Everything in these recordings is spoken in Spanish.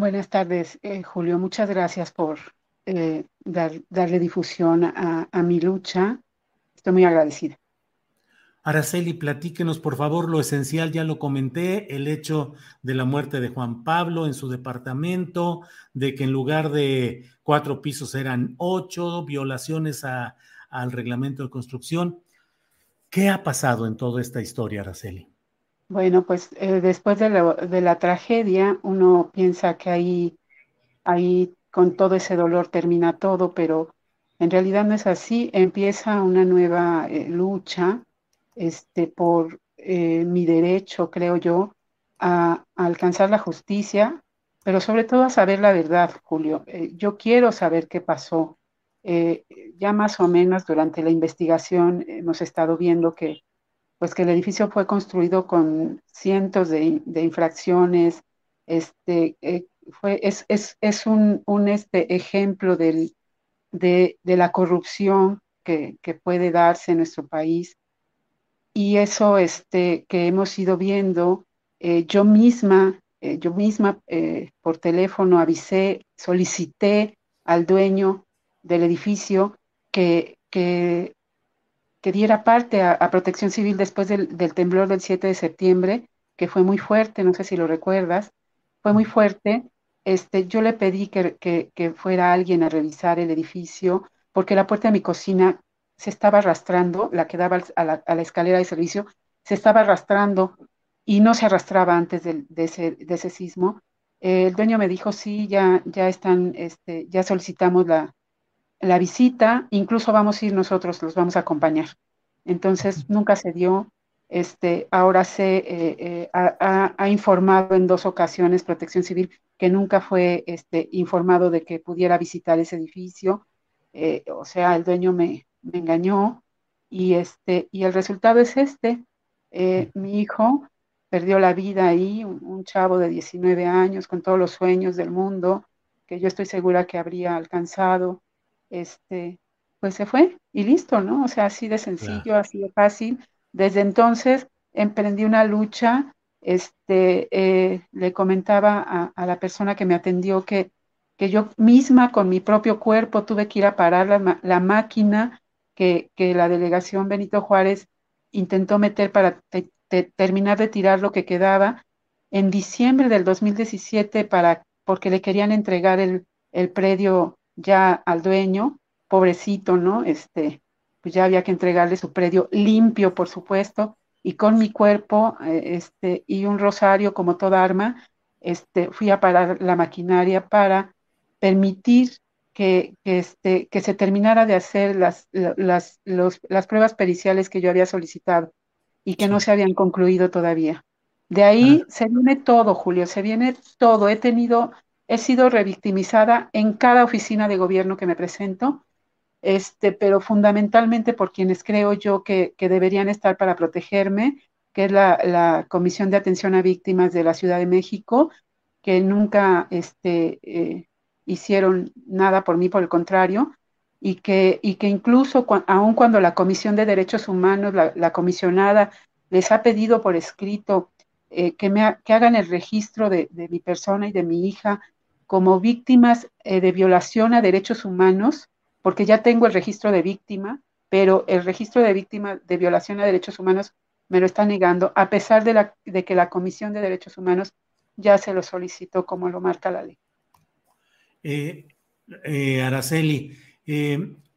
Buenas tardes, eh, Julio. Muchas gracias por eh, darle difusión a, mi lucha. Estoy muy agradecida. Araceli, platíquenos por favor lo esencial, ya lo comenté, el hecho de la muerte de Juan Pablo en su departamento, de que en lugar de cuatro pisos eran ocho, violaciones al reglamento de construcción. ¿Qué ha pasado en toda esta historia, Araceli? Bueno, pues eh, después de la, tragedia, uno piensa que ahí, ahí con todo ese dolor termina todo, pero en realidad no es así. Empieza una nueva eh, lucha este, por eh, mi derecho, creo yo, a, alcanzar la justicia, pero sobre todo a saber la verdad, Julio. yo quiero saber qué pasó. ya más o menos durante la investigación hemos estado viendo que pues que el edificio fue construido con cientos de, infracciones, este, eh, fue, es, es, un, un, este ejemplo del, de, la corrupción que, puede darse en nuestro país. Y eso este, que hemos ido viendo, eh, yo misma, eh, yo misma por teléfono avisé, solicité al dueño del edificio que, que que diera parte a, Protección Civil después del, temblor del 7 de septiembre, que fue muy fuerte, no sé si lo recuerdas, fue muy fuerte. Este, yo le pedí que, fuera alguien a revisar el edificio, porque la puerta de mi cocina se estaba arrastrando, la que daba a la, escalera de servicio, se estaba arrastrando y no se arrastraba antes de, ese, de ese, sismo. el dueño me dijo, sí, ya, ya están, este, ya solicitamos la, la visita, incluso vamos a ir nosotros, los vamos a acompañar. Entonces, nunca se dio. Este, ahora se eh, eh, ha, informado en dos ocasiones Protección Civil que nunca fue este, informado de que pudiera visitar ese edificio. Eh, o sea, el dueño me, engañó y, este, y el resultado es este. mi hijo perdió la vida ahí, un, un, chavo de 19 años con todos los sueños del mundo que yo estoy segura que habría alcanzado este, pues se fue y listo, ¿no? O sea, así de sencillo, así de fácil. Desde entonces emprendí una lucha, este, eh, le comentaba a, la persona que me atendió que, que yo misma con mi propio cuerpo tuve que ir a parar la, máquina que, que, la delegación Benito Juárez intentó meter para terminar de tirar lo que quedaba en diciembre del 2017 para, porque le querían entregar el, el predio ya al dueño, pobrecito, ¿no? Este, pues ya había que entregarle su predio limpio, por supuesto, y con mi cuerpo, eh, este, y un rosario como toda arma, este, fui a parar la maquinaria para permitir que, este, que se terminara de hacer las, las, las pruebas periciales que yo había solicitado y que no se habían concluido todavía. De ahí se viene todo, Julio, se viene todo. He tenido he sido revictimizada en cada oficina de gobierno que me presento, este, pero fundamentalmente por quienes creo yo que, deberían estar para protegerme, que es la, Comisión de Atención a Víctimas de la Ciudad de México, que nunca este, eh, hicieron nada por mí, por el contrario, y que, y que incluso aun cuando la Comisión de Derechos Humanos, la, comisionada, les ha pedido por escrito eh, que hagan el registro de, mi persona y de mi hija como víctimas eh, de violación a derechos humanos, porque ya tengo el registro de víctima, pero el registro de víctima de violación a derechos humanos me lo está negando, a pesar de, la, de que la Comisión de Derechos Humanos ya se lo solicitó como lo marca la ley. Eh, Araceli,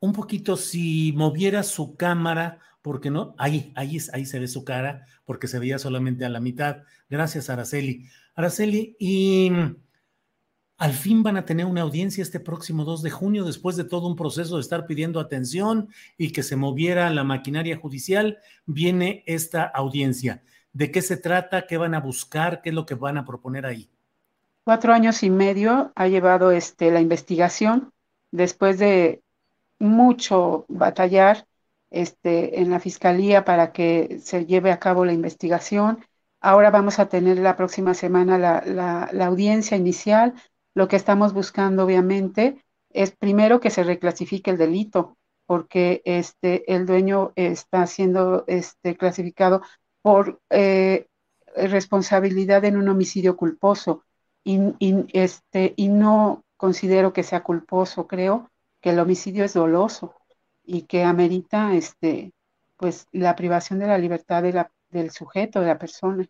un poquito si moviera su cámara porque no, ahí, ahí, ahí se ve su cara, porque se veía solamente a la mitad. Gracias, Araceli. Araceli, y al fin van a tener una audiencia este próximo 2 de junio, después de todo un proceso de estar pidiendo atención y que se moviera la maquinaria judicial, viene esta audiencia. ¿De qué se trata? ¿Qué van a buscar? ¿Qué es lo que van a proponer ahí? Cuatro años y medio ha llevado este, la investigación después de mucho batallar este, en la fiscalía para que se lleve a cabo la investigación. Ahora vamos a tener la próxima semana la, audiencia inicial. Lo que estamos buscando, obviamente, es primero que se reclasifique el delito, porque este, el dueño está siendo este, clasificado por eh, responsabilidad en un homicidio culposo y, este, y no considero que sea culposo, creo que el homicidio es doloso y que amerita este, pues, la privación de la libertad de la, del sujeto, de la persona.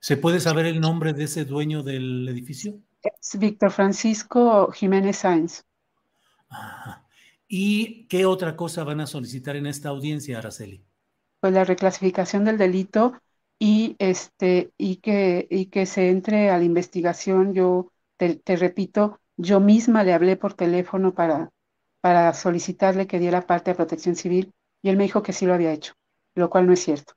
¿Se puede saber el nombre de ese dueño del edificio? Es Víctor Francisco Jiménez Sáenz. ¿Y qué otra cosa van a solicitar en esta audiencia, Araceli? Pues la reclasificación del delito y este y que y que se entre a la investigación. Yo te repito, yo misma le hablé por teléfono para para solicitarle que diera parte de protección civil y él me dijo que sí lo había hecho, lo cual no es cierto.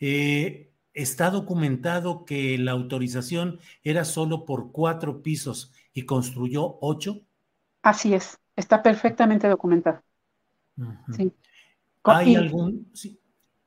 Eh, está documentado que la autorización era solo por cuatro pisos y construyó ocho. Así es, está perfectamente documentado. ¿Hay algún?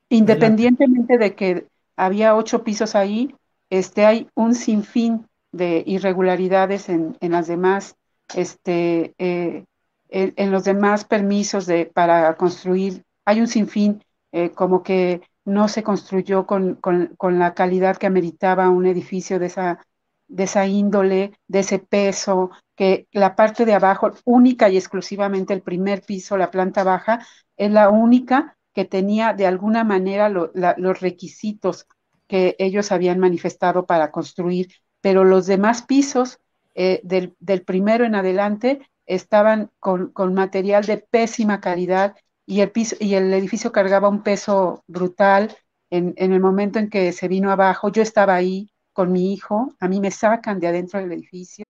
Independientemente de que había ocho pisos ahí, este, hay un sinfín de irregularidades en, en las demás este, eh, en, los demás permisos de, para construir, hay un sinfín, eh, como que no se construyó con, la calidad que ameritaba un edificio de esa, de esa índole, de ese peso, que la parte de abajo, única y exclusivamente el primer piso, la planta baja, es la única que tenía de alguna manera los requisitos que ellos habían manifestado para construir, pero los demás pisos eh, del, primero en adelante estaban con, material de pésima calidad y el, piso, y el edificio cargaba un peso brutal. En, en el momento en que se vino abajo, yo estaba ahí con mi hijo, a mí me sacan de adentro del edificio.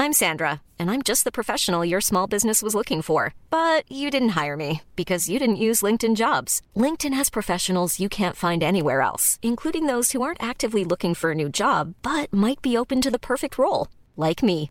I'm Sandra, and I'm just the professional your small business was looking for. But you didn't hire me because you didn't use LinkedIn jobs. LinkedIn has professionals you can't find anywhere else, including those who aren't actively looking for a new job but might be open to the perfect role, like me.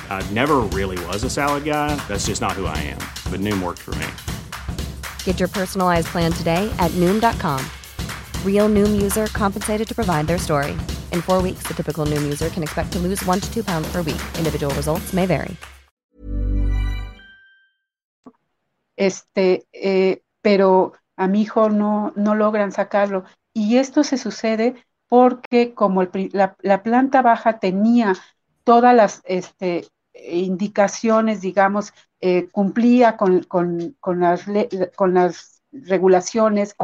I never really was a salad guy. That's just not who I am. But Noom worked for me. Get your personalized plan today at Noom.com. Real Noom user compensated to provide their story. In four weeks, the typical Noom user can expect to lose one to two pounds per week. Individual results may vary. este, eh, pero a mi hijo no, no logran sacarlo. Y esto se sucede porque como el la, planta baja tenía todas las este, indicaciones, digamos, eh, cumplía con, las, con las regulaciones,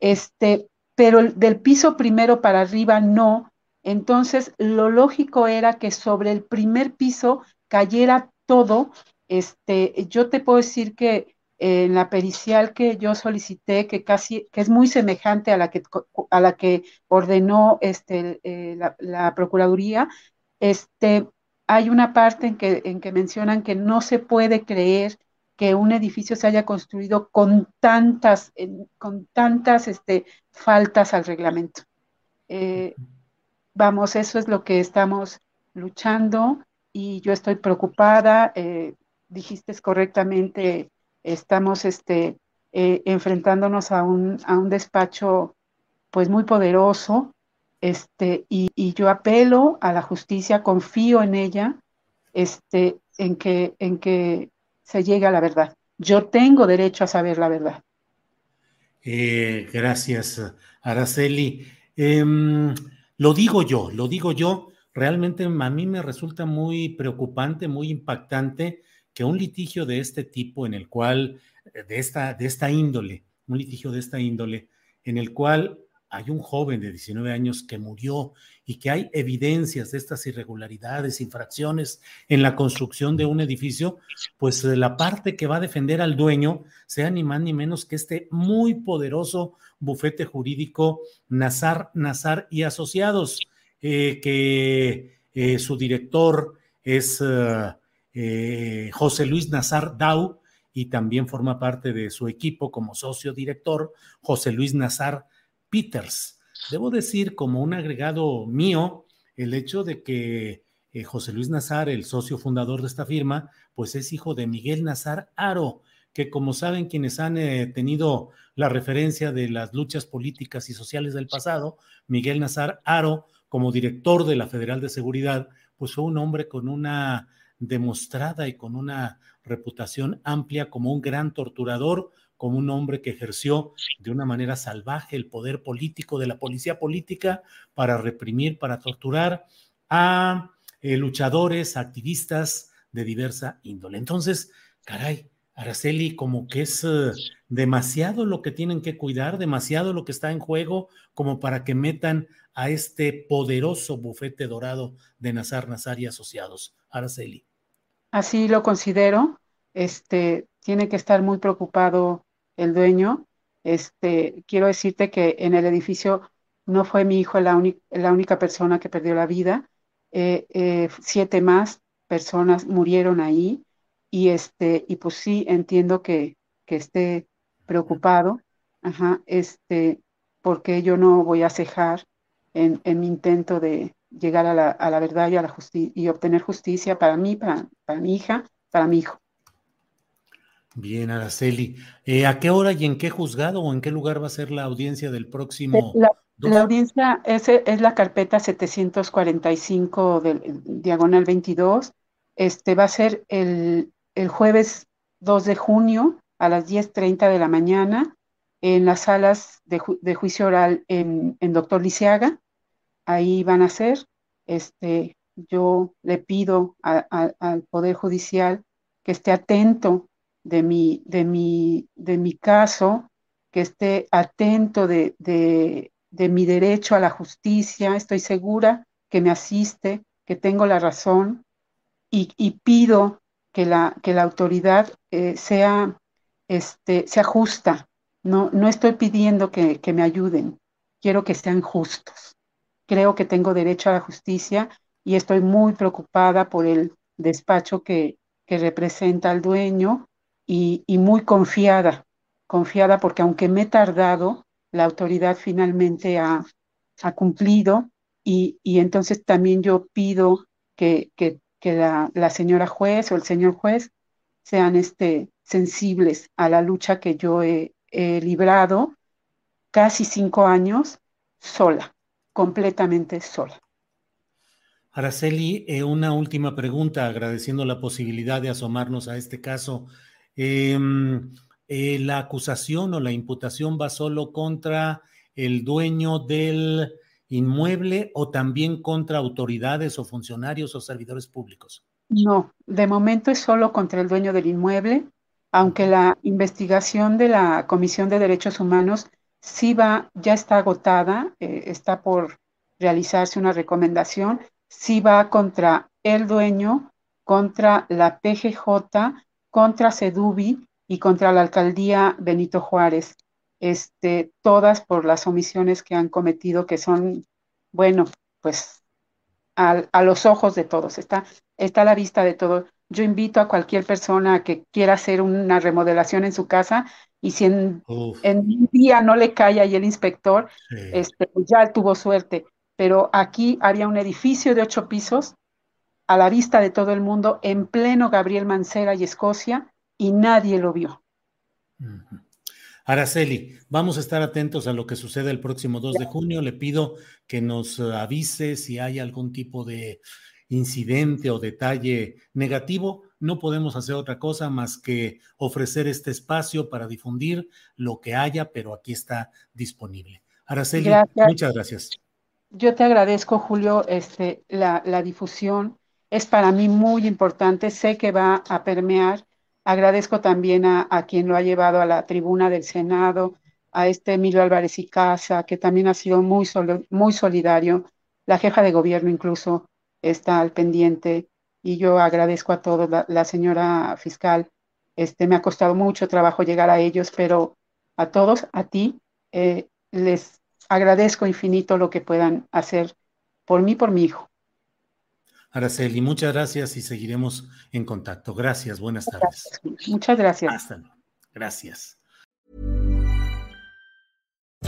este, pero del piso primero para arriba no. Entonces, lo lógico era que sobre el primer piso cayera todo. Este, yo te puedo decir que en la pericial que yo solicité, que casi, que es muy semejante a la que, a la que ordenó este, eh, la, Procuraduría, este, hay una parte en que, en que mencionan que no se puede creer que un edificio se haya construido con tantas, con tantas este, faltas al reglamento. Eh, vamos, eso es lo que estamos luchando y yo estoy preocupada. Eh, dijiste correctamente, estamos este, eh, enfrentándonos a un, a un despacho pues muy poderoso, este, y, y, yo apelo a la justicia, confío en ella, este, en que, en que se llegue a la verdad. Yo tengo derecho a saber la verdad. Eh, gracias, Araceli. Em, lo digo yo, lo digo yo. Realmente a mí me resulta muy preocupante, muy impactante que un litigio de este tipo, en el cual, de esta, de esta índole, un litigio de esta índole, en el cual hay un joven de 19 años que murió y que hay evidencias de estas irregularidades, infracciones en la construcción de un edificio, pues la parte que va a defender al dueño sea ni más ni menos que este muy poderoso bufete jurídico Nazar, Nazar y Asociados, eh, que eh, su director es eh, José Luis Nazar Dau y también forma parte de su equipo como socio director José Luis Nazar Peters. Debo decir, como un agregado mío, el hecho de que eh, José Luis Nazar, el socio fundador de esta firma, pues es hijo de Miguel Nazar Aro, que como saben quienes han eh, tenido la referencia de las luchas políticas y sociales del pasado, Miguel Nazar Aro, como director de la Federal de Seguridad, pues fue un hombre con una demostrada y con una reputación amplia como un gran torturador, como un hombre que ejerció de una manera salvaje el poder político de la policía política para reprimir, para torturar a eh, luchadores, activistas de diversa índole. Entonces, caray, Araceli, como que es eh, demasiado lo que tienen que cuidar, demasiado lo que está en juego, como para que metan a este poderoso bufete dorado de Nazar Nazar y asociados. Araceli. Así lo considero. Este tiene que estar muy preocupado el dueño. Este, quiero decirte que en el edificio no fue mi hijo la, única persona que perdió la vida. Eh, eh, siete más personas murieron ahí y este y pues sí entiendo que, que esté preocupado ajá, este porque yo no voy a cejar en, en mi intento de llegar a la, a la verdad y a la justicia y obtener justicia para mí para, para mi hija para mi hijo Bien, Araceli. Eh, ¿A qué hora y en qué juzgado o en qué lugar va a ser la audiencia del próximo? La, la audiencia es, es, la carpeta 745 del diagonal 22. Este va a ser el, el jueves 2 de junio a las 10.30 de la mañana en las salas de, ju de juicio oral en, en, Doctor Lisiaga. Ahí van a ser. Este, yo le pido a, a, al Poder Judicial que esté atento de mi, de mi, de mi caso, que esté atento de, de, de mi derecho a la justicia, estoy segura que me asiste, que tengo la razón y, y pido que la, que la autoridad eh, sea, este, sea justa. No, no estoy pidiendo que, que me ayuden, quiero que sean justos. Creo que tengo derecho a la justicia y estoy muy preocupada por el despacho que, que representa al dueño y, muy confiada, confiada porque aunque me he tardado, la autoridad finalmente ha, ha cumplido y, y, entonces también yo pido que, que, que la, la, señora juez o el señor juez sean este, sensibles a la lucha que yo he, he librado casi cinco años sola, completamente sola. Araceli, eh, una última pregunta, agradeciendo la posibilidad de asomarnos a este caso. Eh, eh, la acusación o la imputación va solo contra el dueño del inmueble o también contra autoridades o funcionarios o servidores públicos. No, de momento es solo contra el dueño del inmueble, aunque la investigación de la Comisión de Derechos Humanos sí va, ya está agotada, eh, está por realizarse una recomendación, sí va contra el dueño, contra la PGJ contra Sedubi y contra la alcaldía Benito Juárez, este, todas por las omisiones que han cometido, que son, bueno, pues a, a los ojos de todos, está, está a la vista de, todo, yo invito a cualquier persona que quiera hacer una remodelación en su casa y si en, un día no le cae ahí el inspector, este, pues ya tuvo suerte. Pero aquí había un edificio de ocho pisos a la vista de todo el mundo en pleno Gabriel Mancera y Escocia y nadie lo vio. Araceli, vamos a estar atentos a lo que sucede el próximo 2 de junio. Le pido que nos avise si hay algún tipo de incidente o detalle negativo, no podemos hacer otra cosa más que ofrecer este espacio para difundir lo que haya, pero aquí está disponible. Araceli, muchas gracias. Yo te agradezco, Julio, este, la, difusión. Es para mí muy importante, sé que va a permear. Agradezco también a, quien lo ha llevado a la tribuna del Senado, a este Emilio Álvarez y Casa, que también ha sido muy, solidario, la jefa de gobierno incluso, está al pendiente y yo agradezco a todos, la, señora fiscal, este, me ha costado mucho trabajo llegar a ellos, pero a todos, a ti, eh, les agradezco infinito lo que puedan hacer por mí, por mi hijo. Araceli, muchas gracias y seguiremos en contacto. Gracias, buenas tardes. Muchas gracias. Hasta luego. Gracias.